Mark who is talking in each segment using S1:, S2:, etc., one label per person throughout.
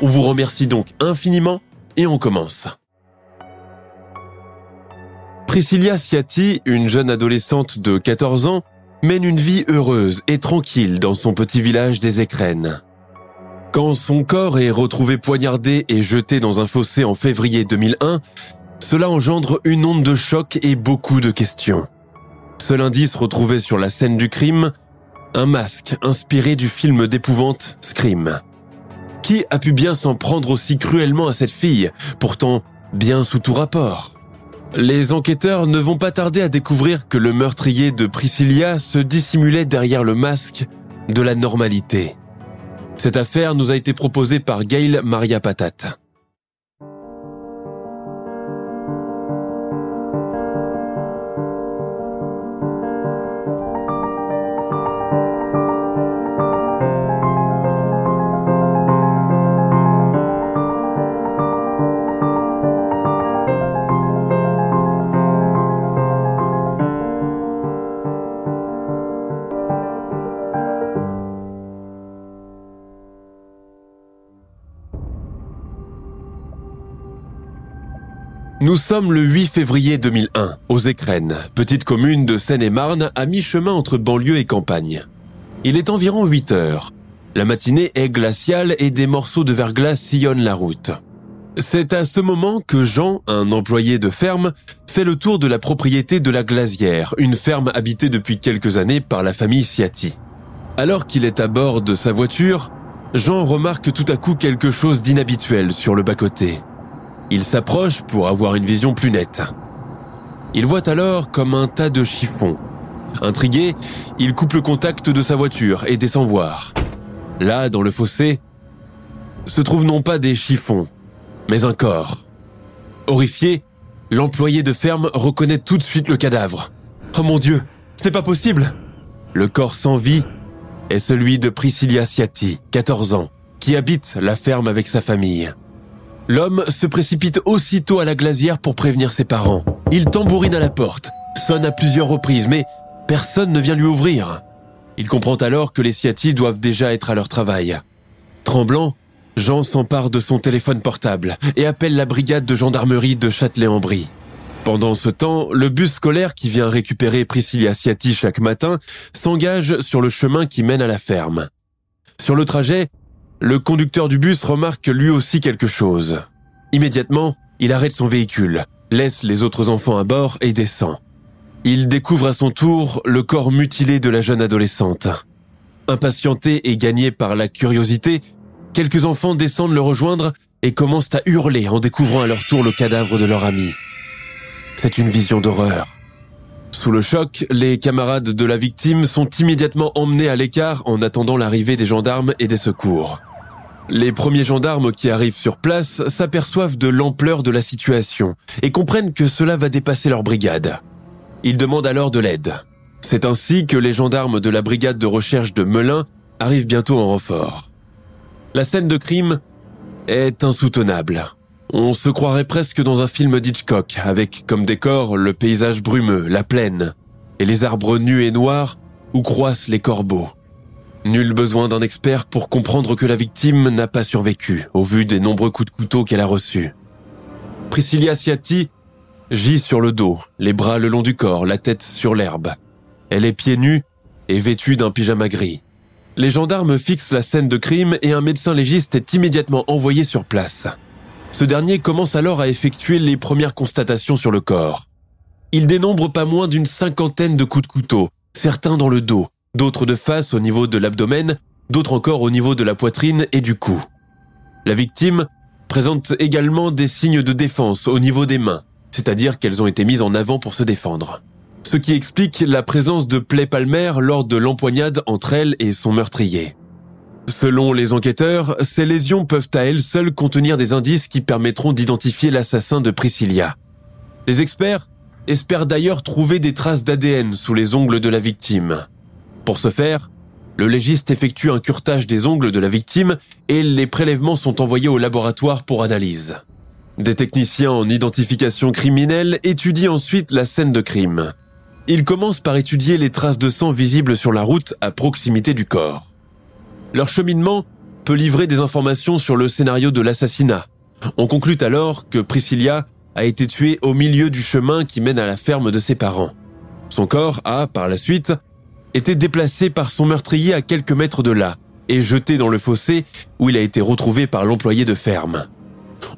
S1: On vous remercie donc infiniment et on commence. Priscilla Ciati, une jeune adolescente de 14 ans, mène une vie heureuse et tranquille dans son petit village des Écrennes. Quand son corps est retrouvé poignardé et jeté dans un fossé en février 2001, cela engendre une onde de choc et beaucoup de questions. Seul indice retrouvé sur la scène du crime, un masque inspiré du film d'épouvante Scream. Qui a pu bien s'en prendre aussi cruellement à cette fille, pourtant bien sous tout rapport? Les enquêteurs ne vont pas tarder à découvrir que le meurtrier de Priscilla se dissimulait derrière le masque de la normalité. Cette affaire nous a été proposée par Gail Maria Patate. Nous sommes le 8 février 2001, aux Écrennes, petite commune de Seine-et-Marne à mi-chemin entre banlieue et campagne. Il est environ 8 heures. La matinée est glaciale et des morceaux de verglas sillonnent la route. C'est à ce moment que Jean, un employé de ferme, fait le tour de la propriété de la Glacière, une ferme habitée depuis quelques années par la famille Ciati. Alors qu'il est à bord de sa voiture, Jean remarque tout à coup quelque chose d'inhabituel sur le bas-côté. Il s'approche pour avoir une vision plus nette. Il voit alors comme un tas de chiffons. Intrigué, il coupe le contact de sa voiture et descend voir. Là, dans le fossé, se trouvent non pas des chiffons, mais un corps. Horrifié, l'employé de ferme reconnaît tout de suite le cadavre. Oh mon Dieu, ce n'est pas possible Le corps sans vie est celui de Priscilla Ciati, 14 ans, qui habite la ferme avec sa famille. L'homme se précipite aussitôt à la glacière pour prévenir ses parents. Il tambourine à la porte, sonne à plusieurs reprises, mais personne ne vient lui ouvrir. Il comprend alors que les Ciati doivent déjà être à leur travail. Tremblant, Jean s'empare de son téléphone portable et appelle la brigade de gendarmerie de Châtelet-en-Brie. Pendant ce temps, le bus scolaire qui vient récupérer Priscilla Ciati chaque matin s'engage sur le chemin qui mène à la ferme. Sur le trajet, le conducteur du bus remarque lui aussi quelque chose. Immédiatement, il arrête son véhicule, laisse les autres enfants à bord et descend. Il découvre à son tour le corps mutilé de la jeune adolescente. Impatienté et gagné par la curiosité, quelques enfants descendent le rejoindre et commencent à hurler en découvrant à leur tour le cadavre de leur ami. C'est une vision d'horreur. Sous le choc, les camarades de la victime sont immédiatement emmenés à l'écart en attendant l'arrivée des gendarmes et des secours. Les premiers gendarmes qui arrivent sur place s'aperçoivent de l'ampleur de la situation et comprennent que cela va dépasser leur brigade. Ils demandent alors de l'aide. C'est ainsi que les gendarmes de la brigade de recherche de Melun arrivent bientôt en renfort. La scène de crime est insoutenable. On se croirait presque dans un film d'Hitchcock, avec comme décor le paysage brumeux, la plaine, et les arbres nus et noirs où croissent les corbeaux. Nul besoin d'un expert pour comprendre que la victime n'a pas survécu, au vu des nombreux coups de couteau qu'elle a reçus. Priscilla Ciati gît sur le dos, les bras le long du corps, la tête sur l'herbe. Elle est pieds nus et vêtue d'un pyjama gris. Les gendarmes fixent la scène de crime et un médecin légiste est immédiatement envoyé sur place. Ce dernier commence alors à effectuer les premières constatations sur le corps. Il dénombre pas moins d'une cinquantaine de coups de couteau, certains dans le dos, d'autres de face au niveau de l'abdomen, d'autres encore au niveau de la poitrine et du cou. La victime présente également des signes de défense au niveau des mains, c'est-à-dire qu'elles ont été mises en avant pour se défendre. Ce qui explique la présence de plaies palmaires lors de l'empoignade entre elle et son meurtrier. Selon les enquêteurs, ces lésions peuvent à elles seules contenir des indices qui permettront d'identifier l'assassin de Priscilla. Les experts espèrent d'ailleurs trouver des traces d'ADN sous les ongles de la victime. Pour ce faire, le légiste effectue un curtage des ongles de la victime et les prélèvements sont envoyés au laboratoire pour analyse. Des techniciens en identification criminelle étudient ensuite la scène de crime. Ils commencent par étudier les traces de sang visibles sur la route à proximité du corps. Leur cheminement peut livrer des informations sur le scénario de l'assassinat. On conclut alors que Priscilla a été tuée au milieu du chemin qui mène à la ferme de ses parents. Son corps a, par la suite, été déplacé par son meurtrier à quelques mètres de là et jeté dans le fossé où il a été retrouvé par l'employé de ferme.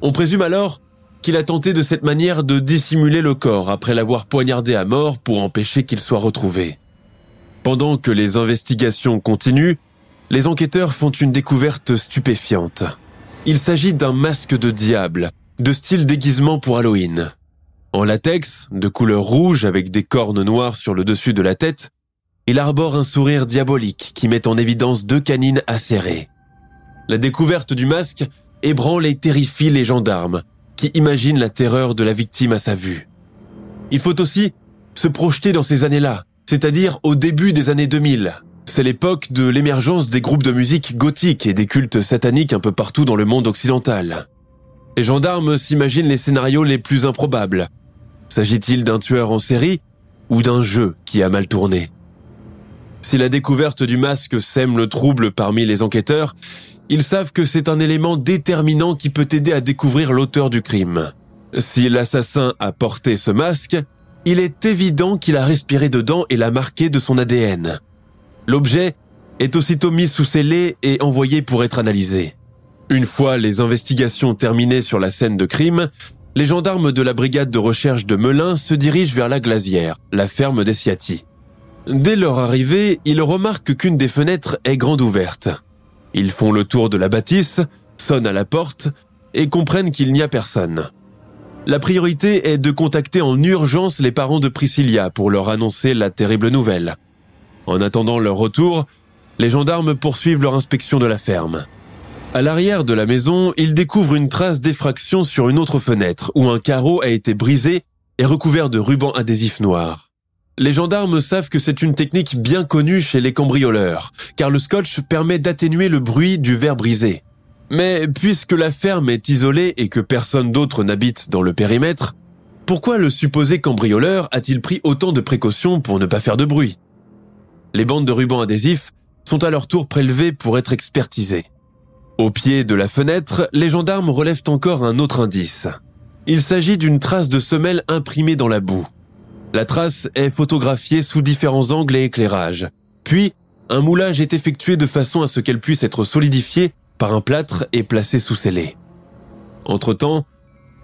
S1: On présume alors qu'il a tenté de cette manière de dissimuler le corps après l'avoir poignardé à mort pour empêcher qu'il soit retrouvé. Pendant que les investigations continuent, les enquêteurs font une découverte stupéfiante. Il s'agit d'un masque de diable, de style déguisement pour Halloween. En latex, de couleur rouge avec des cornes noires sur le dessus de la tête, il arbore un sourire diabolique qui met en évidence deux canines acérées. La découverte du masque ébranle et terrifie les gendarmes, qui imaginent la terreur de la victime à sa vue. Il faut aussi se projeter dans ces années-là, c'est-à-dire au début des années 2000. C'est l'époque de l'émergence des groupes de musique gothique et des cultes sataniques un peu partout dans le monde occidental. Les gendarmes s'imaginent les scénarios les plus improbables. S'agit-il d'un tueur en série ou d'un jeu qui a mal tourné? Si la découverte du masque sème le trouble parmi les enquêteurs, ils savent que c'est un élément déterminant qui peut aider à découvrir l'auteur du crime. Si l'assassin a porté ce masque, il est évident qu'il a respiré dedans et l'a marqué de son ADN. L'objet est aussitôt mis sous scellé et envoyé pour être analysé. Une fois les investigations terminées sur la scène de crime, les gendarmes de la brigade de recherche de Melun se dirigent vers la glacière, la ferme des Ciati. Dès leur arrivée, ils remarquent qu'une des fenêtres est grande ouverte. Ils font le tour de la bâtisse, sonnent à la porte et comprennent qu'il n'y a personne. La priorité est de contacter en urgence les parents de Priscilla pour leur annoncer la terrible nouvelle. En attendant leur retour, les gendarmes poursuivent leur inspection de la ferme. À l'arrière de la maison, ils découvrent une trace d'effraction sur une autre fenêtre où un carreau a été brisé et recouvert de rubans adhésifs noirs. Les gendarmes savent que c'est une technique bien connue chez les cambrioleurs, car le scotch permet d'atténuer le bruit du verre brisé. Mais puisque la ferme est isolée et que personne d'autre n'habite dans le périmètre, pourquoi le supposé cambrioleur a-t-il pris autant de précautions pour ne pas faire de bruit? Les bandes de rubans adhésifs sont à leur tour prélevées pour être expertisées. Au pied de la fenêtre, les gendarmes relèvent encore un autre indice. Il s'agit d'une trace de semelle imprimée dans la boue. La trace est photographiée sous différents angles et éclairages. Puis, un moulage est effectué de façon à ce qu'elle puisse être solidifiée par un plâtre et placée sous scellé. Entre-temps,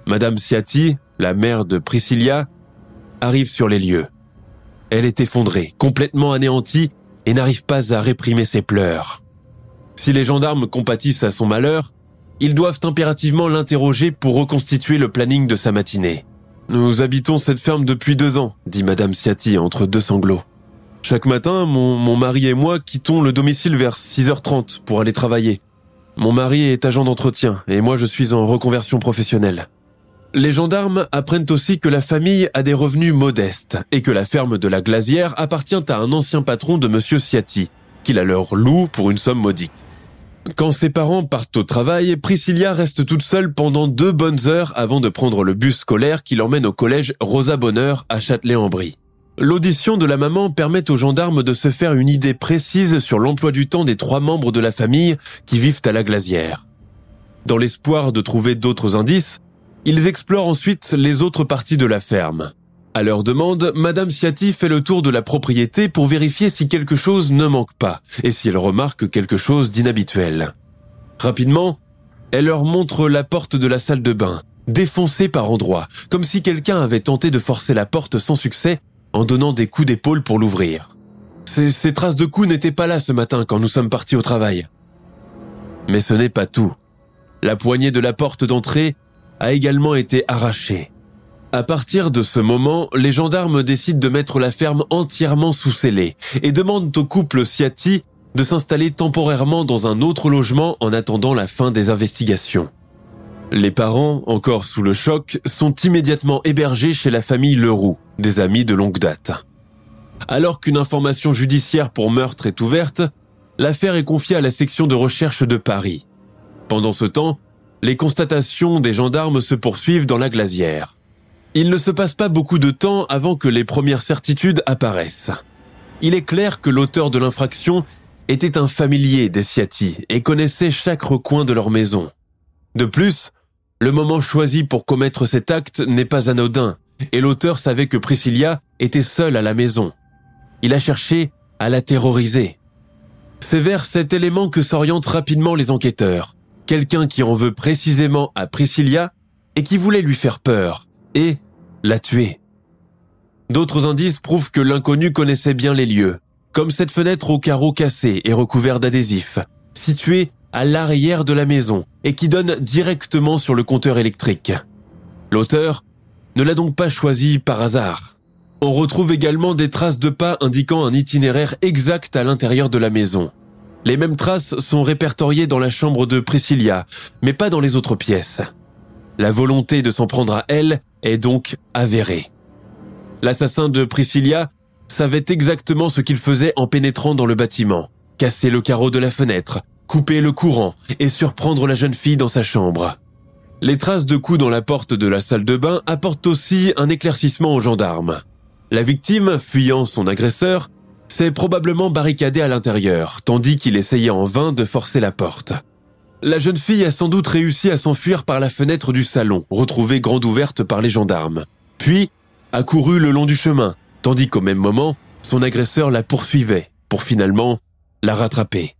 S1: Madame Ciati, la mère de Priscilla, arrive sur les lieux. Elle est effondrée, complètement anéantie et n'arrive pas à réprimer ses pleurs. Si les gendarmes compatissent à son malheur, ils doivent impérativement l'interroger pour reconstituer le planning de sa matinée. Nous habitons cette ferme depuis deux ans, dit Madame Ciati entre deux sanglots. Chaque matin, mon, mari et moi quittons le domicile vers 6h30 pour aller travailler. Mon mari est agent d'entretien et moi je suis en reconversion professionnelle. Les gendarmes apprennent aussi que la famille a des revenus modestes et que la ferme de la Glacière appartient à un ancien patron de Monsieur Ciati, qu'il a leur loue pour une somme modique. Quand ses parents partent au travail, Priscilla reste toute seule pendant deux bonnes heures avant de prendre le bus scolaire qui l'emmène au collège Rosa Bonheur à Châtelet-en-Brie. L'audition de la maman permet aux gendarmes de se faire une idée précise sur l'emploi du temps des trois membres de la famille qui vivent à la glacière. Dans l'espoir de trouver d'autres indices, Ils explorent ensuite les autres parties de la ferme. À leur demande, Madame Ciati fait le tour de la propriété pour vérifier si quelque chose ne manque pas et si elle remarque quelque chose d'inhabituel. Rapidement, elle leur montre la porte de la salle de bain, défoncée par endroits, comme si quelqu'un avait tenté de forcer la porte sans succès en donnant des coups d'épaule pour l'ouvrir. Ces, traces de coups n'étaient pas là ce matin quand nous sommes partis au travail. Mais ce n'est pas tout. La poignée de la porte d'entrée a également été arrachée. À partir de ce moment, les gendarmes décident de mettre la ferme entièrement sous scellé et demandent au couple Siati de s'installer temporairement dans un autre logement en attendant la fin des investigations. Les parents, encore sous le choc, sont immédiatement hébergés chez la famille Leroux, des amis de longue date. Alors qu'une information judiciaire pour meurtre est ouverte, l'affaire est confiée à la section de recherche de Paris. Pendant ce temps, les constatations des gendarmes se poursuivent dans la glacière. Il ne se passe pas beaucoup de temps avant que les premières certitudes apparaissent. Il est clair que l'auteur de l'infraction était un familier des Ciati et connaissait chaque recoin de leur maison. De plus, le moment choisi pour commettre cet acte n'est pas anodin, et l'auteur savait que Priscilla était seule à la maison. Il a cherché à la terroriser. C'est vers cet élément que s'orientent rapidement les enquêteurs. Quelqu'un qui en veut précisément à Priscilla et qui voulait lui faire peur et la tuer. D'autres indices prouvent que l'inconnu connaissait bien les lieux, comme cette fenêtre au carreau cassé et recouvert d'adhésifs, située à l'arrière de la maison et qui donne directement sur le compteur électrique. L'auteur ne l'a donc pas choisi par hasard. On retrouve également des traces de pas indiquant un itinéraire exact à l'intérieur de la maison. Les mêmes traces sont répertoriées dans la chambre de Priscilla, mais pas dans les autres pièces. La volonté de s'en prendre à elle est donc avérée. L'assassin de Priscilla savait exactement ce qu'il faisait en pénétrant dans le bâtiment. Casser le carreau de la fenêtre, couper le courant et surprendre la jeune fille dans sa chambre. Les traces de coups dans la porte de la salle de bain apportent aussi un éclaircissement aux gendarmes. La victime, fuyant son agresseur, s'est probablement barricadée à l'intérieur, tandis qu'il essayait en vain de forcer la porte. La jeune fille a sans doute réussi à s'enfuir par la fenêtre du salon, retrouvée grande ouverte par les gendarmes. Puis, a couru le long du chemin, tandis qu'au même moment, son agresseur la poursuivait, pour finalement la rattraper.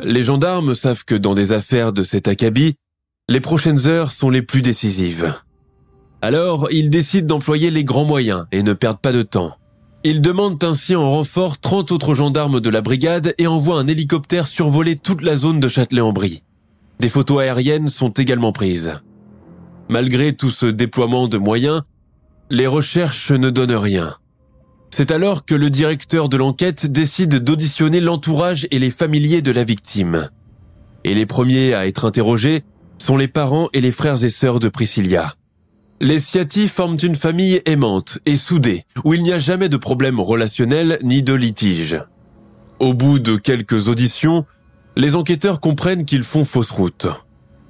S1: Les gendarmes savent que dans des affaires de cet acabit, les prochaines heures sont les plus décisives. Alors, ils décident d'employer les grands moyens et ne perdent pas de temps. Ils demandent ainsi en renfort 30 autres gendarmes de la brigade et envoient un hélicoptère survoler toute la zone de Châtelet-en-Brie. Des photos aériennes sont également prises. Malgré tout ce déploiement de moyens, les recherches ne donnent rien. C'est alors que le directeur de l'enquête décide d'auditionner l'entourage et les familiers de la victime. Et les premiers à être interrogés sont les parents et les frères et sœurs de Priscilla. Les Ciati forment une famille aimante et soudée, où il n'y a jamais de problème relationnel ni de litige. Au bout de quelques auditions, les enquêteurs comprennent qu'ils font fausse route.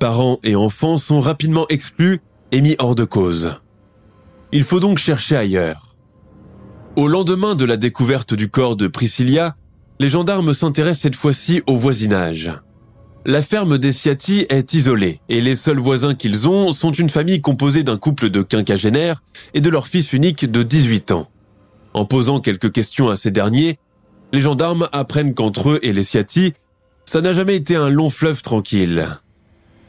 S1: Parents et enfants sont rapidement exclus et mis hors de cause. Il faut donc chercher ailleurs. Au lendemain de la découverte du corps de Priscilla, les gendarmes s'intéressent cette fois-ci au voisinage. La ferme des Ciati est isolée et les seuls voisins qu'ils ont sont une famille composée d'un couple de quinquagénaires et de leur fils unique de 18 ans. En posant quelques questions à ces derniers, les gendarmes apprennent qu'entre eux et les Ciati, ça n'a jamais été un long fleuve tranquille.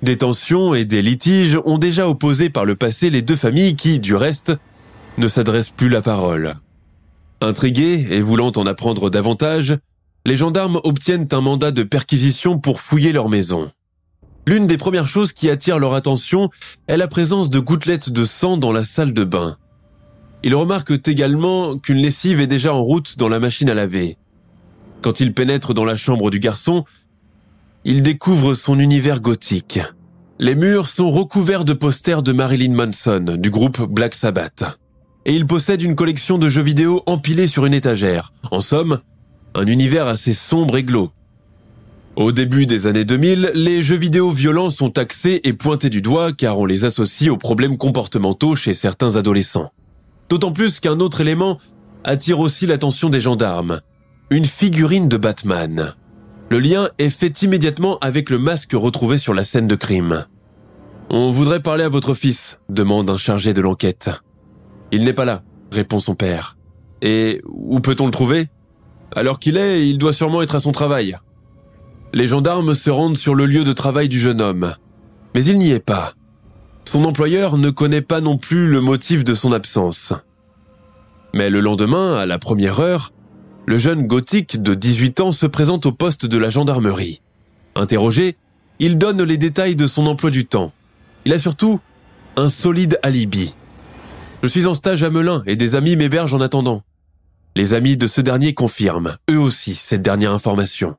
S1: Des tensions et des litiges ont déjà opposé par le passé les deux familles qui, du reste, ne s'adressent plus la parole. Intrigués et voulant en apprendre davantage, les gendarmes obtiennent un mandat de perquisition pour fouiller leur maison. L'une des premières choses qui attire leur attention est la présence de gouttelettes de sang dans la salle de bain. Ils remarquent également qu'une lessive est déjà en route dans la machine à laver. Quand ils pénètrent dans la chambre du garçon, ils découvrent son univers gothique. Les murs sont recouverts de posters de Marilyn Manson, du groupe Black Sabbath. Et il possède une collection de jeux vidéo empilés sur une étagère. En somme, un univers assez sombre et glauque. Au début des années 2000, les jeux vidéo violents sont taxés et pointés du doigt car on les associe aux problèmes comportementaux chez certains adolescents. D'autant plus qu'un autre élément attire aussi l'attention des gendarmes. Une figurine de Batman. Le lien est fait immédiatement avec le masque retrouvé sur la scène de crime. On voudrait parler à votre fils, demande un chargé de l'enquête. Il n'est pas là, répond son père. Et où peut-on le trouver? Alors qu'il est, il doit sûrement être à son travail. Les gendarmes se rendent sur le lieu de travail du jeune homme. Mais il n'y est pas. Son employeur ne connaît pas non plus le motif de son absence. Mais le lendemain, à la première heure, le jeune gothique de 18 ans se présente au poste de la gendarmerie. Interrogé, il donne les détails de son emploi du temps. Il a surtout un solide alibi. Je suis en stage à Melun et des amis m'hébergent en attendant. Les amis de ce dernier confirment, eux aussi, cette dernière information.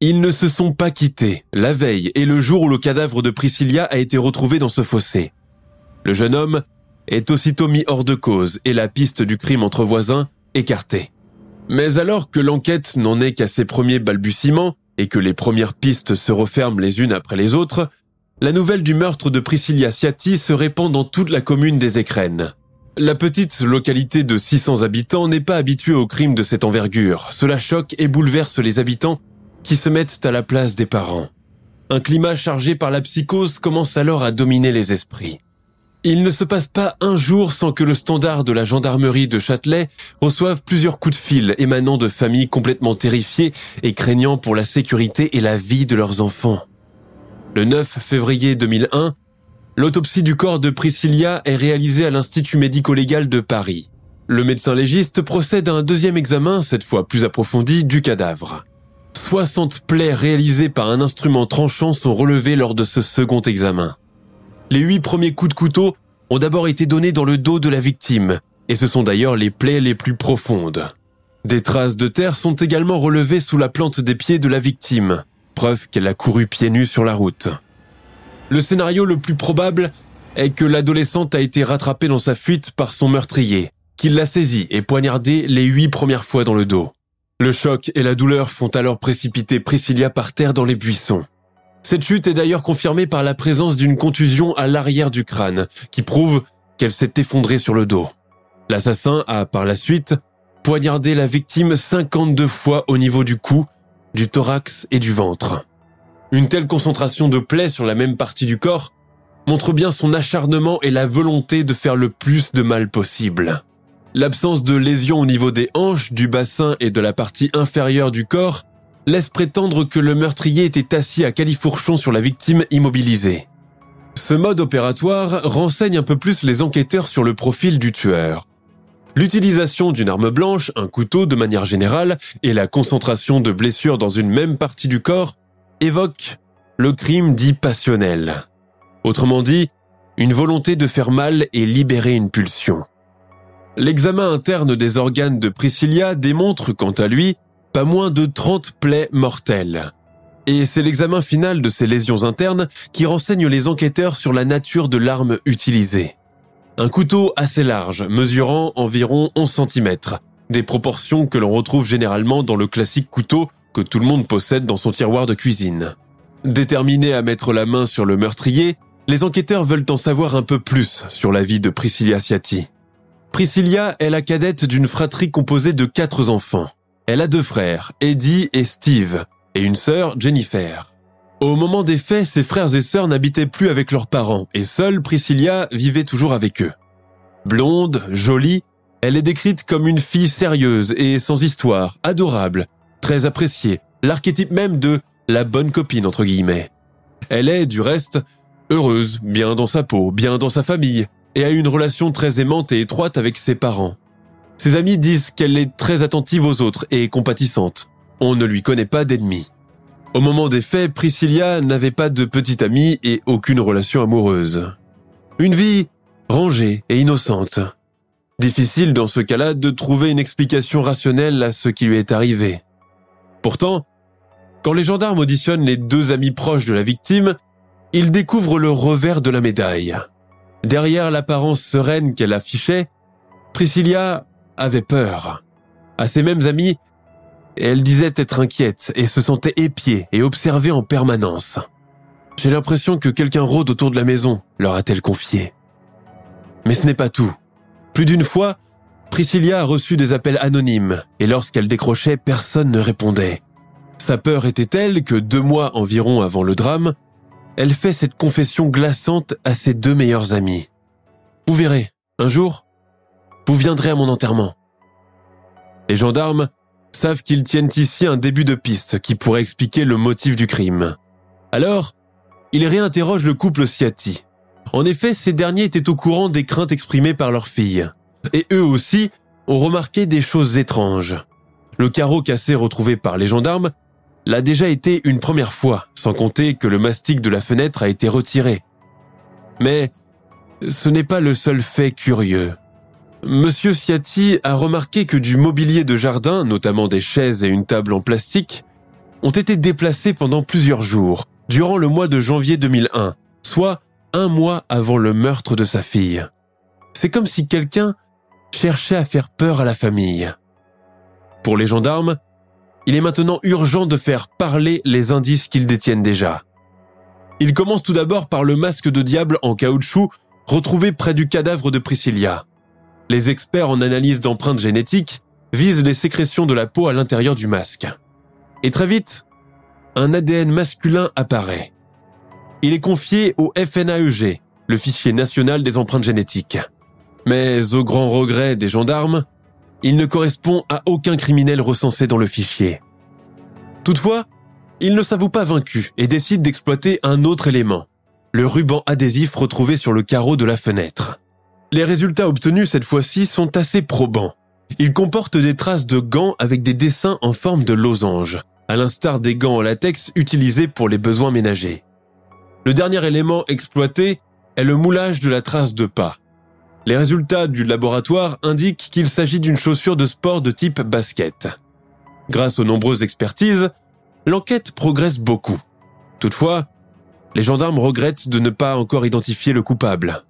S1: Ils ne se sont pas quittés la veille et le jour où le cadavre de Priscilla a été retrouvé dans ce fossé. Le jeune homme est aussitôt mis hors de cause et la piste du crime entre voisins écartée. Mais alors que l'enquête n'en est qu'à ses premiers balbutiements et que les premières pistes se referment les unes après les autres, la nouvelle du meurtre de Priscilla Ciati se répand dans toute la commune des Écrennes. La petite localité de 600 habitants n'est pas habituée aux crimes de cette envergure. Cela choque et bouleverse les habitants qui se mettent à la place des parents. Un climat chargé par la psychose commence alors à dominer les esprits. Il ne se passe pas un jour sans que le standard de la gendarmerie de Châtelet reçoive plusieurs coups de fil émanant de familles complètement terrifiées et craignant pour la sécurité et la vie de leurs enfants. Le 9 février 2001, l'autopsie du corps de Priscilla est réalisée à l'Institut médico-légal de Paris. Le médecin légiste procède à un deuxième examen, cette fois plus approfondi, du cadavre. 60 plaies réalisées par un instrument tranchant sont relevées lors de ce second examen. Les huit premiers coups de couteau ont d'abord été donnés dans le dos de la victime, et ce sont d'ailleurs les plaies les plus profondes. Des traces de terre sont également relevées sous la plante des pieds de la victime, preuve qu'elle a couru pieds nus sur la route. Le scénario le plus probable est que l'adolescente a été rattrapée dans sa fuite par son meurtrier, qui l'a saisie et poignardée les huit premières fois dans le dos. Le choc et la douleur font alors précipiter Priscilla par terre dans les buissons. Cette chute est d'ailleurs confirmée par la présence d'une contusion à l'arrière du crâne, qui prouve qu'elle s'est effondrée sur le dos. L'assassin a, par la suite, poignardé la victime 52 fois au niveau du cou, du thorax et du ventre. Une telle concentration de plaies sur la même partie du corps montre bien son acharnement et la volonté de faire le plus de mal possible. L'absence de lésions au niveau des hanches, du bassin et de la partie inférieure du corps laisse prétendre que le meurtrier était assis à califourchon sur la victime immobilisée. Ce mode opératoire renseigne un peu plus les enquêteurs sur le profil du tueur. L'utilisation d'une arme blanche, un couteau de manière générale, et la concentration de blessures dans une même partie du corps évoquent le crime dit passionnel. Autrement dit, une volonté de faire mal et libérer une pulsion. L'examen interne des organes de Priscilla démontre, quant à lui, pas moins de 30 plaies mortelles. Et c'est l'examen final de ces lésions internes qui renseigne les enquêteurs sur la nature de l'arme utilisée. Un couteau assez large, mesurant environ 11 cm, des proportions que l'on retrouve généralement dans le classique couteau que tout le monde possède dans son tiroir de cuisine. Déterminés à mettre la main sur le meurtrier, les enquêteurs veulent en savoir un peu plus sur la vie de Priscilla Ciati. Priscilla est la cadette d'une fratrie composée de quatre enfants. Elle a deux frères, Eddie et Steve, et une sœur, Jennifer. Au moment des faits, ses frères et sœurs n'habitaient plus avec leurs parents, et seule Priscilla vivait toujours avec eux. Blonde, jolie, elle est décrite comme une fille sérieuse et sans histoire, adorable, très appréciée, l'archétype même de la bonne copine entre guillemets. Elle est, du reste, heureuse, bien dans sa peau, bien dans sa famille, et a une relation très aimante et étroite avec ses parents. Ses amis disent qu'elle est très attentive aux autres et compatissante. On ne lui connaît pas d'ennemis. Au moment des faits, Priscilla n'avait pas de petite amie et aucune relation amoureuse. Une vie rangée et innocente. Difficile dans ce cas-là de trouver une explication rationnelle à ce qui lui est arrivé. Pourtant, quand les gendarmes auditionnent les deux amis proches de la victime, ils découvrent le revers de la médaille. Derrière l'apparence sereine qu'elle affichait, Priscilla avait peur. À ses mêmes amis, elle disait être inquiète et se sentait épiée et observée en permanence. J'ai l'impression que quelqu'un rôde autour de la maison, leur a-t-elle confié. Mais ce n'est pas tout. Plus d'une fois, Priscilla a reçu des appels anonymes et lorsqu'elle décrochait, personne ne répondait. Sa peur était telle que deux mois environ avant le drame, elle fait cette confession glaçante à ses deux meilleurs amis. Vous verrez, un jour, vous viendrez à mon enterrement. Les gendarmes savent qu'ils tiennent ici un début de piste qui pourrait expliquer le motif du crime. Alors, ils réinterrogent le couple Siati. En effet, ces derniers étaient au courant des craintes exprimées par leur fille. Et eux aussi ont remarqué des choses étranges. Le carreau cassé retrouvé par les gendarmes l'a déjà été une première fois, sans compter que le mastic de la fenêtre a été retiré. Mais ce n'est pas le seul fait curieux. Monsieur Siati a remarqué que du mobilier de jardin, notamment des chaises et une table en plastique, ont été déplacés pendant plusieurs jours, durant le mois de janvier 2001, soit un mois avant le meurtre de sa fille. C'est comme si quelqu'un cherchait à faire peur à la famille. Pour les gendarmes, il est maintenant urgent de faire parler les indices qu'ils détiennent déjà. Il commence tout d'abord par le masque de diable en caoutchouc retrouvé près du cadavre de Priscilla. Les experts en analyse d'empreintes génétiques visent les sécrétions de la peau à l'intérieur du masque. Et très vite, un ADN masculin apparaît. Il est confié au FNAEG, le fichier national des empreintes génétiques. Mais au grand regret des gendarmes, il ne correspond à aucun criminel recensé dans le fichier. Toutefois, ils ne s'avouent pas vaincus et décident d'exploiter un autre élément, le ruban adhésif retrouvé sur le carreau de la fenêtre. Les résultats obtenus cette fois-ci sont assez probants. Ils comportent des traces de gants avec des dessins en forme de losange, à l'instar des gants en latex utilisés pour les besoins ménagers. Le dernier élément exploité est le moulage de la trace de pas. Les résultats du laboratoire indiquent qu'il s'agit d'une chaussure de sport de type basket. Grâce aux nombreuses expertises, l'enquête progresse beaucoup. Toutefois, les gendarmes regrettent de ne pas encore identifier le coupable.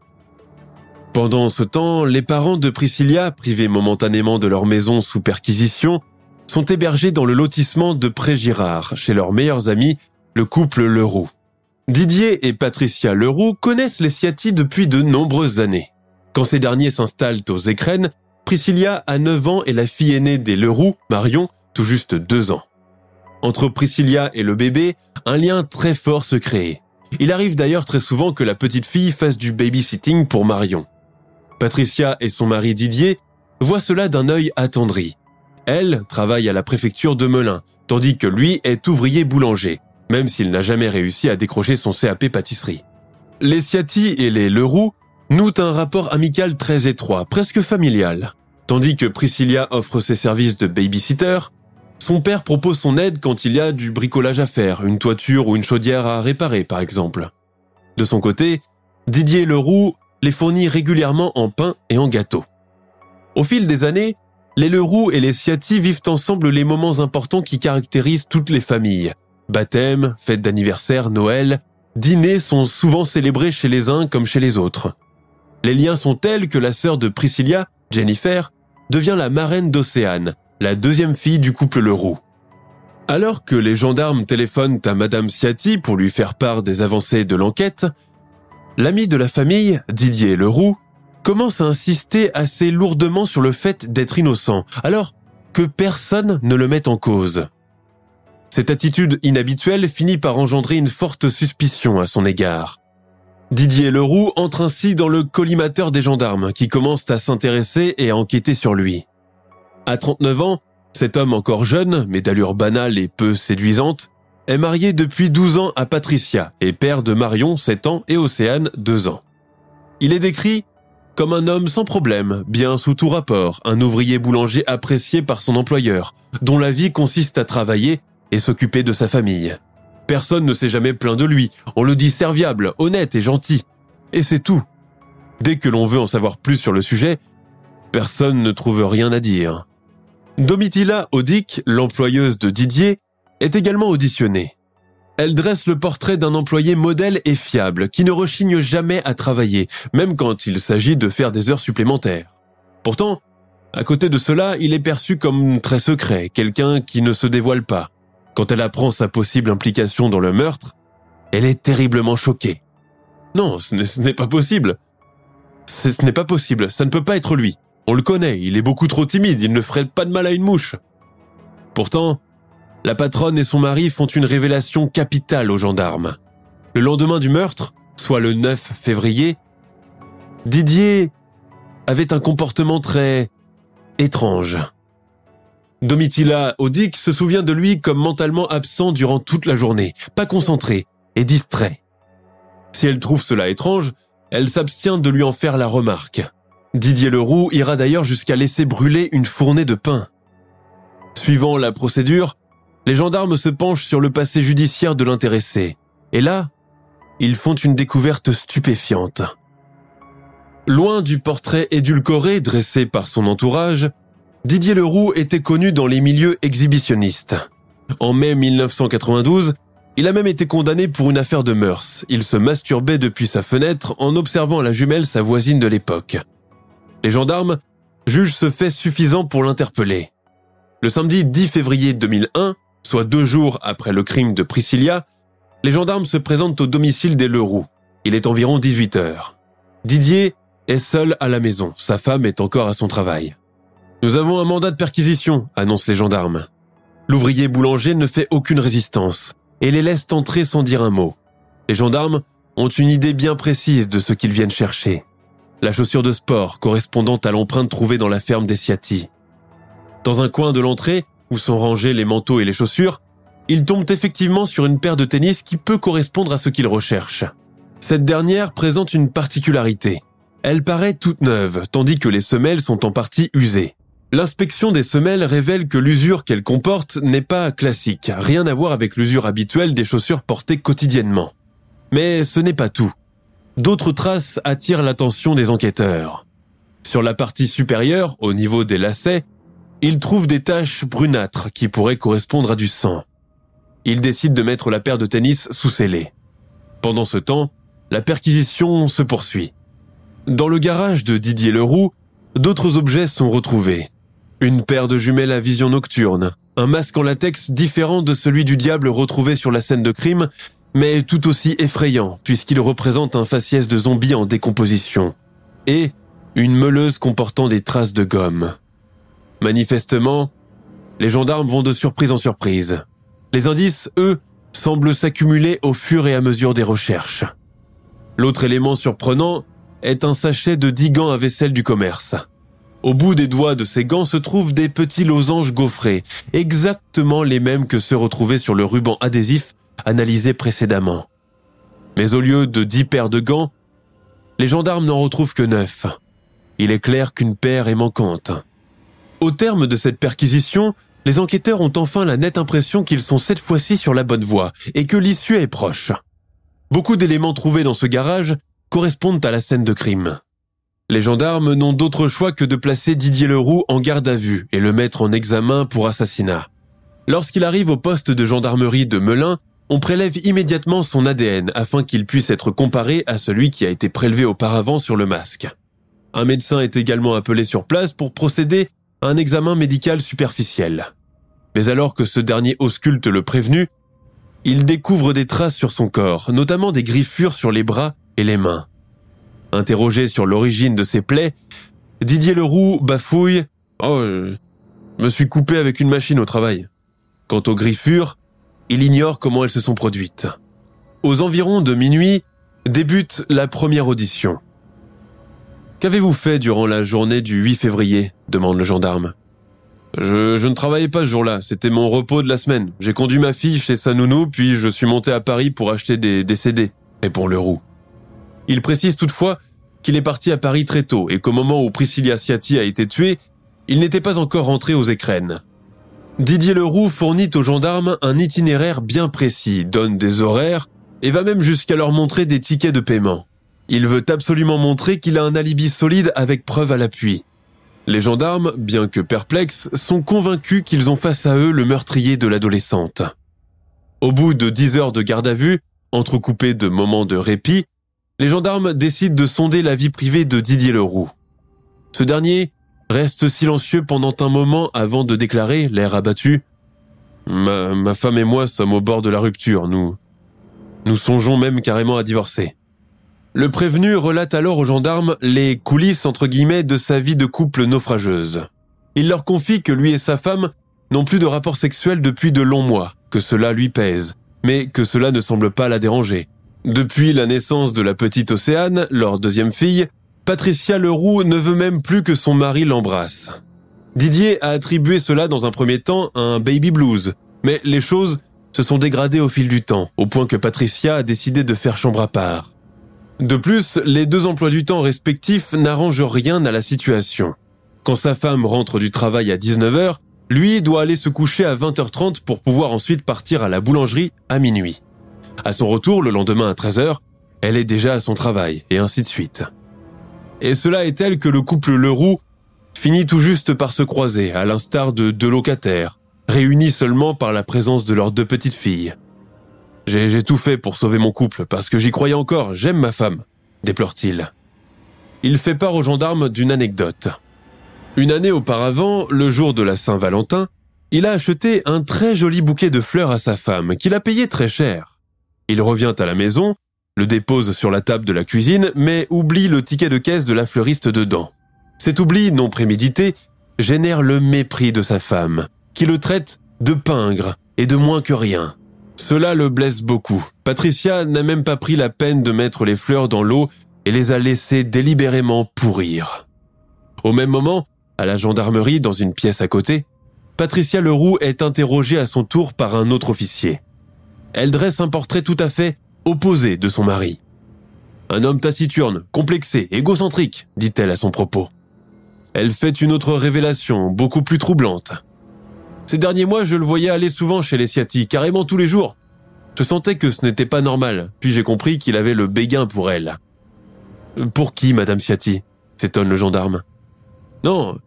S1: Pendant ce temps, les parents de Priscilla, privés momentanément de leur maison sous perquisition, sont hébergés dans le lotissement de Pré-Girard, chez leurs meilleurs amis, le couple Leroux. Didier et Patricia Leroux connaissent les Ciati depuis de nombreuses années. Quand ces derniers s'installent aux écrennes, Priscilla a 9 ans et la fille aînée des Leroux, Marion, tout juste 2 ans. Entre Priscilla et le bébé, un lien très fort se crée. Il arrive d'ailleurs très souvent que la petite fille fasse du babysitting pour Marion. Patricia et son mari Didier voient cela d'un œil attendri. Elle travaille à la préfecture de Melun, tandis que lui est ouvrier boulanger, même s'il n'a jamais réussi à décrocher son CAP pâtisserie. Les Ciati et les Leroux nouent un rapport amical très étroit, presque familial. Tandis que Priscilla offre ses services de babysitter, son père propose son aide quand il y a du bricolage à faire, une toiture ou une chaudière à réparer par exemple. De son côté, Didier Leroux les fournit régulièrement en pain et en gâteaux. Au fil des années, les Leroux et les Ciati vivent ensemble les moments importants qui caractérisent toutes les familles. Baptême, fête d'anniversaire, Noël, dîners sont souvent célébrés chez les uns comme chez les autres. Les liens sont tels que la sœur de Priscilla, Jennifer, devient la marraine d'Océane, la deuxième fille du couple Leroux. Alors que les gendarmes téléphonent à Madame Ciati pour lui faire part des avancées de l'enquête, l'ami de la famille, Didier Leroux, commence à insister assez lourdement sur le fait d'être innocent, alors que personne ne le met en cause. Cette attitude inhabituelle finit par engendrer une forte suspicion à son égard. Didier Leroux entre ainsi dans le collimateur des gendarmes qui commencent à s'intéresser et à enquêter sur lui. À 39 ans, cet homme encore jeune, mais d'allure banale et peu séduisante, est marié depuis 12 ans à Patricia et père de Marion 7 ans et Océane 2 ans. Il est décrit comme un homme sans problème, bien sous tout rapport, un ouvrier boulanger apprécié par son employeur, dont la vie consiste à travailler et s'occuper de sa famille. Personne ne s'est jamais plaint de lui, on le dit serviable, honnête et gentil. Et c'est tout. Dès que l'on veut en savoir plus sur le sujet, personne ne trouve rien à dire. Domitila Audic, l'employeuse de Didier, est également auditionnée. Elle dresse le portrait d'un employé modèle et fiable qui ne rechigne jamais à travailler, même quand il s'agit de faire des heures supplémentaires. Pourtant, à côté de cela, il est perçu comme très secret, quelqu'un qui ne se dévoile pas. Quand elle apprend sa possible implication dans le meurtre, elle est terriblement choquée. Non, ce n'est pas possible. Ce n'est pas possible, ça ne peut pas être lui. On le connaît, il est beaucoup trop timide, il ne ferait pas de mal à une mouche. Pourtant, la patronne et son mari font une révélation capitale aux gendarmes. Le lendemain du meurtre, soit le 9 février, Didier avait un comportement très étrange. Domitila Odic se souvient de lui comme mentalement absent durant toute la journée, pas concentré et distrait. Si elle trouve cela étrange, elle s'abstient de lui en faire la remarque. Didier Leroux ira d'ailleurs jusqu'à laisser brûler une fournée de pain. Suivant la procédure, les gendarmes se penchent sur le passé judiciaire de l'intéressé. Et là, ils font une découverte stupéfiante. Loin du portrait édulcoré dressé par son entourage, Didier Leroux était connu dans les milieux exhibitionnistes. En mai 1992, il a même été condamné pour une affaire de mœurs. Il se masturbait depuis sa fenêtre en observant à la jumelle sa voisine de l'époque. Les gendarmes jugent ce fait suffisant pour l'interpeller. Le samedi 10 février 2001, soit deux jours après le crime de Priscilla, les gendarmes se présentent au domicile des Leroux. Il est environ 18 heures. Didier est seul à la maison. Sa femme est encore à son travail. Nous avons un mandat de perquisition, annoncent les gendarmes. L'ouvrier boulanger ne fait aucune résistance et les laisse entrer sans dire un mot. Les gendarmes ont une idée bien précise de ce qu'ils viennent chercher. La chaussure de sport correspondant à l'empreinte trouvée dans la ferme des Ciati. Dans un coin de l'entrée, où sont rangés les manteaux et les chaussures, ils tombent effectivement sur une paire de tennis qui peut correspondre à ce qu'ils recherchent. Cette dernière présente une particularité. Elle paraît toute neuve, tandis que les semelles sont en partie usées. L'inspection des semelles révèle que l'usure qu'elles comportent n'est pas classique, rien à voir avec l'usure habituelle des chaussures portées quotidiennement. Mais ce n'est pas tout. D'autres traces attirent l'attention des enquêteurs. Sur la partie supérieure, au niveau des lacets, ils trouvent des taches brunâtres qui pourraient correspondre à du sang. Ils décident de mettre la paire de tennis sous scellé. Pendant ce temps, la perquisition se poursuit. Dans le garage de Didier Leroux, d'autres objets sont retrouvés. Une paire de jumelles à vision nocturne, un masque en latex différent de celui du diable retrouvé sur la scène de crime, mais tout aussi effrayant puisqu'il représente un faciès de zombie en décomposition, et une meuleuse comportant des traces de gomme. Manifestement, les gendarmes vont de surprise en surprise. Les indices, eux, semblent s'accumuler au fur et à mesure des recherches. L'autre élément surprenant est un sachet de 10 gants à vaisselle du commerce. Au bout des doigts de ces gants se trouvent des petits losanges gaufrés, exactement les mêmes que ceux retrouvés sur le ruban adhésif analysé précédemment. Mais au lieu de dix paires de gants, les gendarmes n'en retrouvent que neuf. Il est clair qu'une paire est manquante. Au terme de cette perquisition, les enquêteurs ont enfin la nette impression qu'ils sont cette fois-ci sur la bonne voie et que l'issue est proche. Beaucoup d'éléments trouvés dans ce garage correspondent à la scène de crime. Les gendarmes n'ont d'autre choix que de placer Didier Leroux en garde à vue et le mettre en examen pour assassinat. Lorsqu'il arrive au poste de gendarmerie de Melun, on prélève immédiatement son ADN afin qu'il puisse être comparé à celui qui a été prélevé auparavant sur le masque. Un médecin est également appelé sur place pour procéder à un examen médical superficiel. Mais alors que ce dernier ausculte le prévenu, il découvre des traces sur son corps, notamment des griffures sur les bras et les mains. Interrogé sur l'origine de ces plaies, Didier Leroux bafouille ⁇ Oh, je me suis coupé avec une machine au travail. Quant aux griffures, il ignore comment elles se sont produites. Aux environs de minuit, débute la première audition. Qu'avez-vous fait durant la journée du 8 février demande le gendarme. Je, ne travaillais pas ce jour-là, c'était mon repos de la semaine. J'ai conduit ma fille chez sa nounou, puis je suis monté à Paris pour acheter des, des CD, répond Leroux. Il précise toutefois qu'il est parti à Paris très tôt et qu'au moment où Priscilla Ciati a été tuée, il n'était pas encore rentré aux écrennes. Didier Leroux fournit aux gendarmes un itinéraire bien précis, donne des horaires et va même jusqu'à leur montrer des tickets de paiement. Il veut absolument montrer qu'il a un alibi solide avec preuve à l'appui. Les gendarmes, bien que perplexes, sont convaincus qu'ils ont face à eux le meurtrier de l'adolescente. Au bout de dix heures de garde à vue, entrecoupées de moments de répit, les gendarmes décident de sonder la vie privée de Didier Leroux. Ce dernier reste silencieux pendant un moment avant de déclarer, l'air abattu, ma, ma, femme et moi sommes au bord de la rupture, nous, nous songeons même carrément à divorcer. Le prévenu relate alors aux gendarmes les coulisses entre guillemets de sa vie de couple naufrageuse. Il leur confie que lui et sa femme n'ont plus de rapport sexuel depuis de longs mois, que cela lui pèse, mais que cela ne semble pas la déranger, Depuis la naissance de la petite Océane, leur deuxième fille, Patricia Leroux ne veut même plus que son mari l'embrasse. Didier a attribué cela dans un premier temps à un baby blues, mais les choses se sont dégradées au fil du temps, au point que Patricia a décidé de faire chambre à part. De plus, les deux emplois du temps respectifs n'arrangent rien à la situation. Quand sa femme rentre du travail à 19h, lui doit aller se coucher à 20h30 pour pouvoir ensuite partir à la boulangerie à minuit. À son retour, le lendemain à 13h, elle est déjà à son travail, et ainsi de suite. Et cela est tel que le couple Leroux finit tout juste par se croiser, à l'instar de deux locataires, réunis seulement par la présence de leurs deux petites filles. J'ai tout fait pour sauver mon couple, parce que j'y croyais encore, j'aime ma femme, déplore-t-il. Il fait part aux gendarmes d'une anecdote. Une année auparavant, le jour de la Saint-Valentin, il a acheté un très joli bouquet de fleurs à sa femme, qu'il a payé très cher. Il revient à la maison, le dépose sur la table de la cuisine, mais oublie le ticket de caisse de la fleuriste dedans. Cet oubli non prémédité génère le mépris de sa femme, qui le traite de pingre et de moins que rien. Cela le blesse beaucoup. Patricia n'a même pas pris la peine de mettre les fleurs dans l'eau et les a laissées délibérément pourrir. Au même moment, à la gendarmerie, dans une pièce à côté, Patricia Leroux est interrogée à son tour par un autre officier. Elle dresse un portrait tout à fait opposé de son mari. Un homme taciturne, complexé, égocentrique, dit-elle à son propos. Elle fait une autre révélation, beaucoup plus troublante. Ces derniers mois, je le voyais aller souvent chez les Ciati, carrément tous les jours. Je sentais que ce n'était pas normal, puis j'ai compris qu'il avait le béguin pour elle. Pour qui, Madame Ciati s'étonne le gendarme. Non,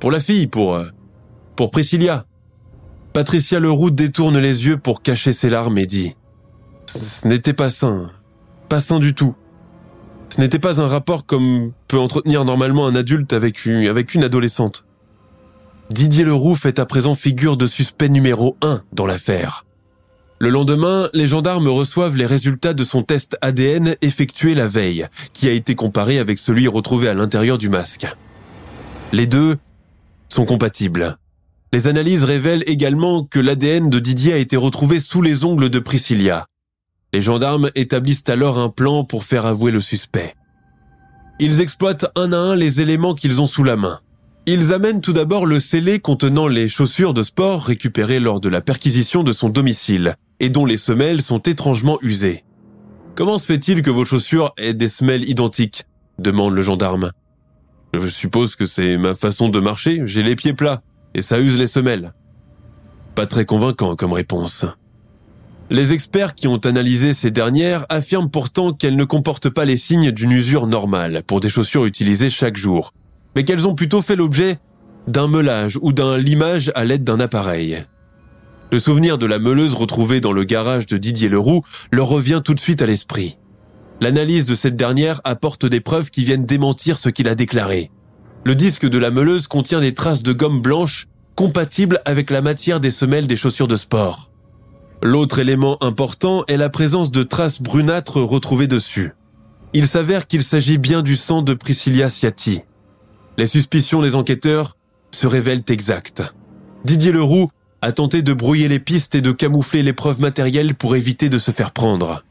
S1: pour la fille, pour... Euh, pour Priscilla. Patricia Leroux détourne les yeux pour cacher ses larmes et dit ce n'était pas sain. Pas sain du tout. Ce n'était pas un rapport comme peut entretenir normalement un adulte avec une, adolescente. Didier Leroux fait à présent figure de suspect numéro un dans l'affaire. Le lendemain, les gendarmes reçoivent les résultats de son test ADN effectué la veille, qui a été comparé avec celui retrouvé à l'intérieur du masque. Les deux sont compatibles. Les analyses révèlent également que l'ADN de Didier a été retrouvé sous les ongles de Priscilla, les gendarmes établissent alors un plan pour faire avouer le suspect. Ils exploitent un à un les éléments qu'ils ont sous la main. Ils amènent tout d'abord le scellé contenant les chaussures de sport récupérées lors de la perquisition de son domicile et dont les semelles sont étrangement usées. Comment se fait-il que vos chaussures aient des semelles identiques? demande le gendarme. Je suppose que c'est ma façon de marcher, j'ai les pieds plats et ça use les semelles. Pas très convaincant comme réponse. Les experts qui ont analysé ces dernières affirment pourtant qu'elles ne comportent pas les signes d'une usure normale pour des chaussures utilisées chaque jour, mais qu'elles ont plutôt fait l'objet d'un meulage ou d'un limage à l'aide d'un appareil. Le souvenir de la meuleuse retrouvée dans le garage de Didier Leroux leur revient tout de suite à l'esprit. L'analyse de cette dernière apporte des preuves qui viennent démentir ce qu'il a déclaré. Le disque de la meuleuse contient des traces de gomme blanche compatibles avec la matière des semelles des chaussures de sport. L'autre élément important est la présence de traces brunâtres retrouvées dessus. Il s'avère qu'il s'agit bien du sang de Priscilla Ciati. Les suspicions des enquêteurs se révèlent exactes. Didier Leroux a tenté de brouiller les pistes et de camoufler les preuves matérielles pour éviter de se faire prendre.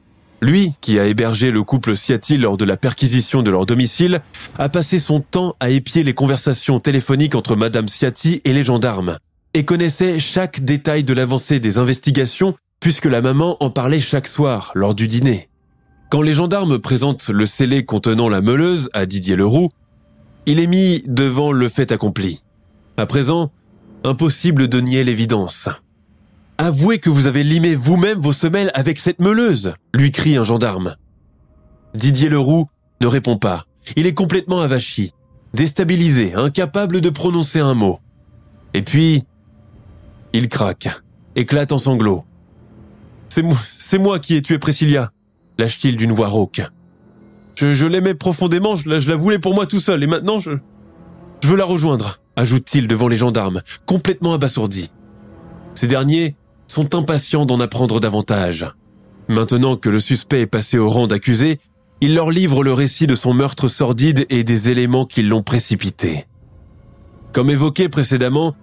S1: Lui, qui a hébergé le couple Ciati lors de la perquisition de leur domicile, a passé son temps à épier les conversations téléphoniques entre Madame Ciati et les gendarmes, et connaissait chaque détail de l'avancée des investigations puisque la maman en parlait chaque soir lors du dîner. Quand les gendarmes présentent le scellé contenant la meuleuse à Didier Leroux, il est mis devant le fait accompli. À présent, impossible de nier l'évidence. Avouez que vous avez limé vous-même vos semelles avec cette meuleuse, lui crie un gendarme. Didier Leroux ne répond pas. Il est complètement avachi, déstabilisé, incapable de prononcer un mot. Et puis, il craque, éclate en sanglots. C'est moi, qui ai tué Priscilla, lâche-t-il d'une voix rauque. Je, l'aimais profondément, je la, je la voulais pour moi tout seul, et maintenant je, je veux la rejoindre, ajoute-t-il devant les gendarmes, complètement abasourdi. Ces derniers sont impatients d'en apprendre davantage. Maintenant que le suspect est passé au rang d'accusé, il leur livre le récit de son meurtre sordide et des éléments qui l'ont précipité. Comme évoqué précédemment,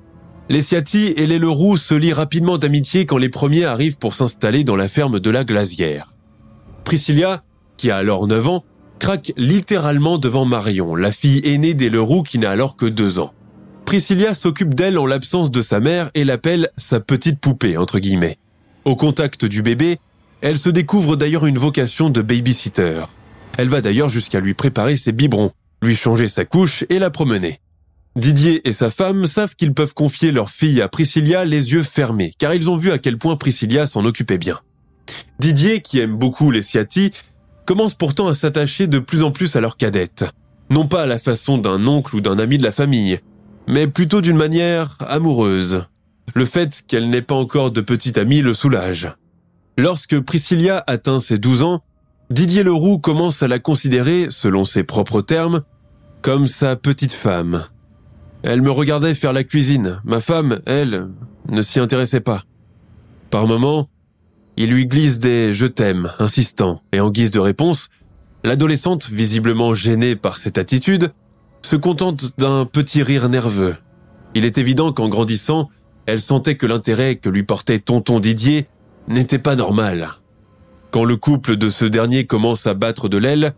S1: les Ciati et les Leroux se lient rapidement d'amitié quand les premiers arrivent pour s'installer dans la ferme de la Glacière. Priscilla, qui a alors 9 ans, craque littéralement devant Marion, la fille aînée des Leroux qui n'a alors que 2 ans. Priscilla s'occupe d'elle en l'absence de sa mère et l'appelle sa petite poupée, entre guillemets. Au contact du bébé, elle se découvre d'ailleurs une vocation de babysitter. Elle va d'ailleurs jusqu'à lui préparer ses biberons, lui changer sa couche et la promener. Didier et sa femme savent qu'ils peuvent confier leur fille à Priscilla les yeux fermés, car ils ont vu à quel point Priscilla s'en occupait bien. Didier, qui aime beaucoup les Ciati, commence pourtant à s'attacher de plus en plus à leur cadette. Non pas à la façon d'un oncle ou d'un ami de la famille, mais plutôt d'une manière amoureuse. Le fait qu'elle n'ait pas encore de petite amie le soulage. Lorsque Priscilla atteint ses 12 ans, Didier Leroux commence à la considérer, selon ses propres termes, comme sa petite femme. Elle me regardait faire la cuisine. Ma femme, elle, ne s'y intéressait pas. Par moments, il lui glisse des je t'aime insistants, et en guise de réponse, l'adolescente, visiblement gênée par cette attitude, se contente d'un petit rire nerveux. Il est évident qu'en grandissant, elle sentait que l'intérêt que lui portait tonton Didier n'était pas normal. Quand le couple de ce dernier commence à battre de l'aile,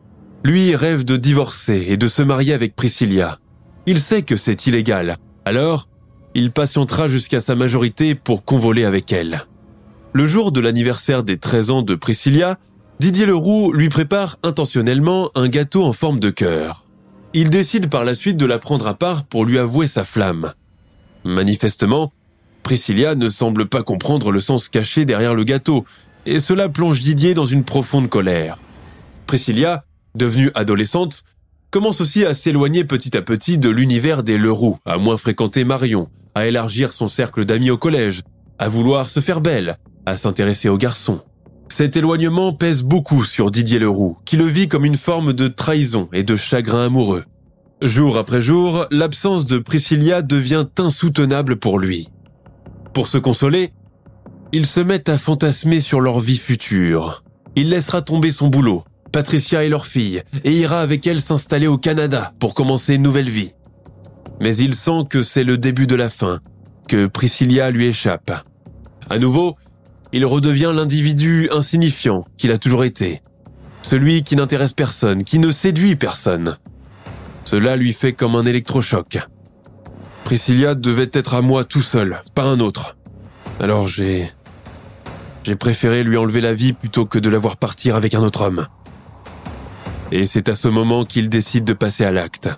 S1: lui rêve de divorcer et de se marier avec Priscilla. Il sait que c'est illégal, alors il patientera jusqu'à sa majorité pour convoler avec elle. Le jour de l'anniversaire des 13 ans de Priscilla, Didier Leroux lui prépare intentionnellement un gâteau en forme de cœur. Il décide par la suite de la prendre à part pour lui avouer sa flamme. Manifestement, Priscilla ne semble pas comprendre le sens caché derrière le gâteau, et cela plonge Didier dans une profonde colère. Priscilla, devenue adolescente, commence aussi à s'éloigner petit à petit de l'univers des Leroux, à moins fréquenter Marion, à élargir son cercle d'amis au collège, à vouloir se faire belle, à s'intéresser aux garçons. Cet éloignement pèse beaucoup sur Didier Leroux, qui le vit comme une forme de trahison et de chagrin amoureux. Jour après jour, l'absence de Priscilla devient insoutenable pour lui. Pour se consoler, ils se mettent à fantasmer sur leur vie future. Il laissera tomber son boulot, Patricia et leur fille, et ira avec elle s'installer au Canada pour commencer une nouvelle vie. Mais il sent que c'est le début de la fin, que Priscilla lui échappe. À nouveau, il redevient l'individu insignifiant qu'il a toujours été. Celui qui n'intéresse personne, qui ne séduit personne. Cela lui fait comme un électrochoc. Priscilla devait être à moi tout seul, pas un autre. Alors j'ai... J'ai préféré lui enlever la vie plutôt que de la voir partir avec un autre homme. Et c'est à ce moment qu'il décide de passer à l'acte.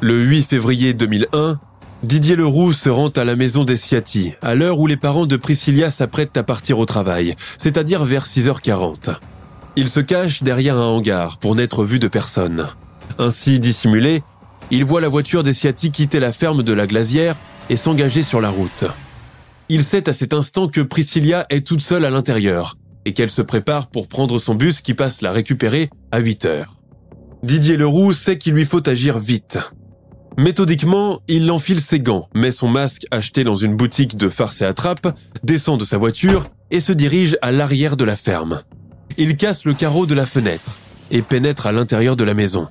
S1: Le 8 février 2001, Didier Leroux se rend à la maison des Ciati, à l'heure où les parents de Priscilla s'apprêtent à partir au travail, c'est-à-dire vers 6h40. Il se cache derrière un hangar pour n'être vu de personne. Ainsi dissimulé, il voit la voiture des Ciati quitter la ferme de la Glacière et s'engager sur la route. Il sait à cet instant que Priscilla est toute seule à l'intérieur et qu'elle se prépare pour prendre son bus qui passe la récupérer à 8 heures. Didier Leroux sait qu'il lui faut agir vite. Méthodiquement, il enfile ses gants, met son masque acheté dans une boutique de farce et attrape, descend de sa voiture et se dirige à l'arrière de la ferme. Il casse le carreau de la fenêtre et pénètre à l'intérieur de la maison.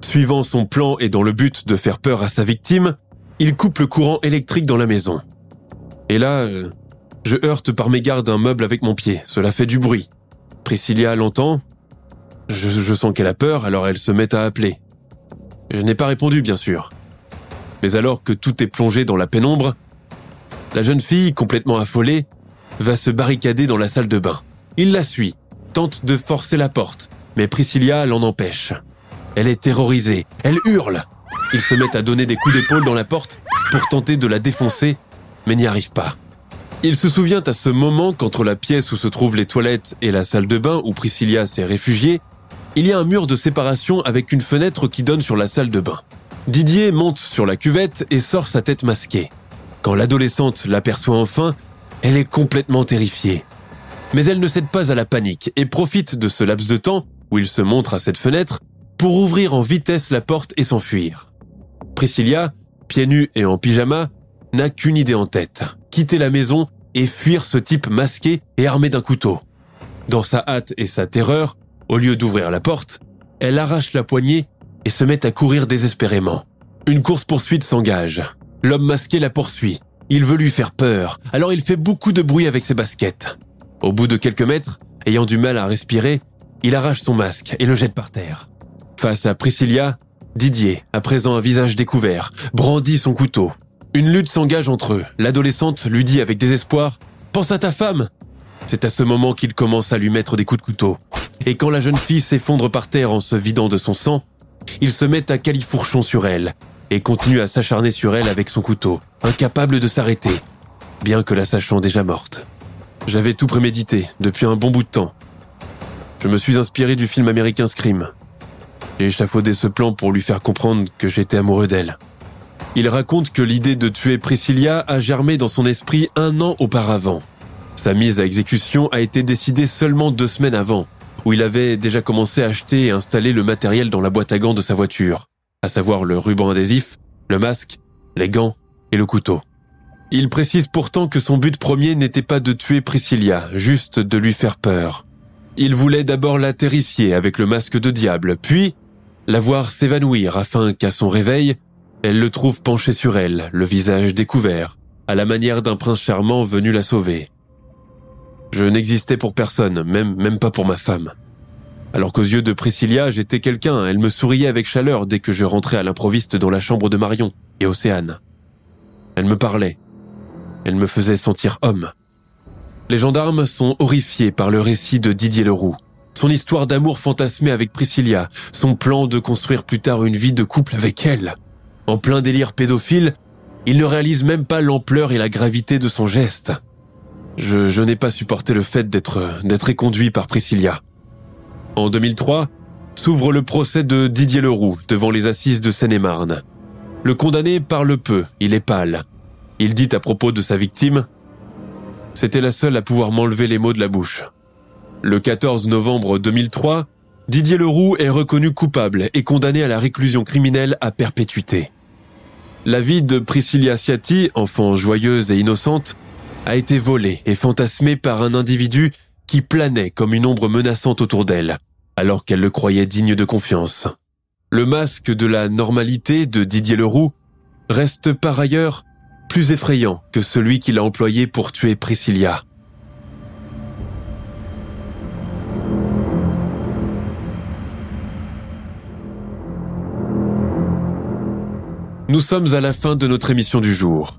S1: Suivant son plan et dans le but de faire peur à sa victime, il coupe le courant électrique dans la maison. Et là, euh, je heurte par mégarde un meuble avec mon pied. Cela fait du bruit. Priscilla l'entend. Je, je sens qu'elle a peur, alors elle se met à appeler. Je n'ai pas répondu, bien sûr. Mais alors que tout est plongé dans la pénombre, la jeune fille, complètement affolée, va se barricader dans la salle de bain. Il la suit, tente de forcer la porte, mais Priscilla l'en empêche. Elle est terrorisée. Elle hurle. Ils se mettent à donner des coups d'épaule dans la porte pour tenter de la défoncer, mais n'y arrivent pas. Il se souvient à ce moment qu'entre la pièce où se trouvent les toilettes et la salle de bain où Priscilla s'est réfugiée, il y a un mur de séparation avec une fenêtre qui donne sur la salle de bain. Didier monte sur la cuvette et sort sa tête masquée. Quand l'adolescente l'aperçoit enfin, elle est complètement terrifiée. Mais elle ne cède pas à la panique et profite de ce laps de temps où il se montre à cette fenêtre pour ouvrir en vitesse la porte et s'enfuir. Priscilla, pieds nus et en pyjama, n'a qu'une idée en tête, quitter la maison et fuir ce type masqué et armé d'un couteau. Dans sa hâte et sa terreur, au lieu d'ouvrir la porte, elle arrache la poignée et se met à courir désespérément. Une course-poursuite s'engage. L'homme masqué la poursuit. Il veut lui faire peur, alors il fait beaucoup de bruit avec ses baskets. Au bout de quelques mètres, ayant du mal à respirer, il arrache son masque et le jette par terre. Face à Priscilla, Didier, à présent un visage découvert, brandit son couteau. Une lutte s'engage entre eux. L'adolescente lui dit avec désespoir ⁇ Pense à ta femme !⁇ C'est à ce moment qu'il commence à lui mettre des coups de couteau. Et quand la jeune fille s'effondre par terre en se vidant de son sang, il se met à califourchon sur elle et continue à s'acharner sur elle avec son couteau, incapable de s'arrêter, bien que la sachant déjà morte. J'avais tout prémédité depuis un bon bout de temps. Je me suis inspiré du film américain Scream. J'ai échafaudé ce plan pour lui faire comprendre que j'étais amoureux d'elle. Il raconte que l'idée de tuer Priscilla a germé dans son esprit un an auparavant. Sa mise à exécution a été décidée seulement deux semaines avant, où il avait déjà commencé à acheter et installer le matériel dans la boîte à gants de sa voiture, à savoir le ruban adhésif, le masque, les gants et le couteau. Il précise pourtant que son but premier n'était pas de tuer Priscilla, juste de lui faire peur. Il voulait d'abord la terrifier avec le masque de diable, puis la voir s'évanouir afin qu'à son réveil, elle le trouve penché sur elle, le visage découvert, à la manière d'un prince charmant venu la sauver. Je n'existais pour personne, même, même pas pour ma femme. Alors qu'aux yeux de Priscilla, j'étais quelqu'un, elle me souriait avec chaleur dès que je rentrais à l'improviste dans la chambre de Marion et Océane. Elle me parlait. Elle me faisait sentir homme. Les gendarmes sont horrifiés par le récit de Didier Leroux. Son histoire d'amour fantasmée avec Priscilla, son plan de construire plus tard une vie de couple avec elle. En plein délire pédophile, il ne réalise même pas l'ampleur et la gravité de son geste. Je, n'ai pas supporté le fait d'être, d'être éconduit par Priscilla. En 2003, s'ouvre le procès de Didier Leroux devant les assises de Seine-et-Marne. Le condamné parle peu, il est pâle. Il dit à propos de sa victime C'était la seule à pouvoir m'enlever les mots de la bouche. Le 14 novembre 2003, Didier Leroux est reconnu coupable et condamné à la réclusion criminelle à perpétuité. La vie de Priscilla Ciati, enfant joyeuse et innocente, a été volée et fantasmée par un individu qui planait comme une ombre menaçante autour d'elle, alors qu'elle le croyait digne de confiance. Le masque de la normalité de Didier Leroux reste par ailleurs plus effrayant que celui qu'il a employé pour tuer Priscilla. Nous sommes à la fin de notre émission du jour.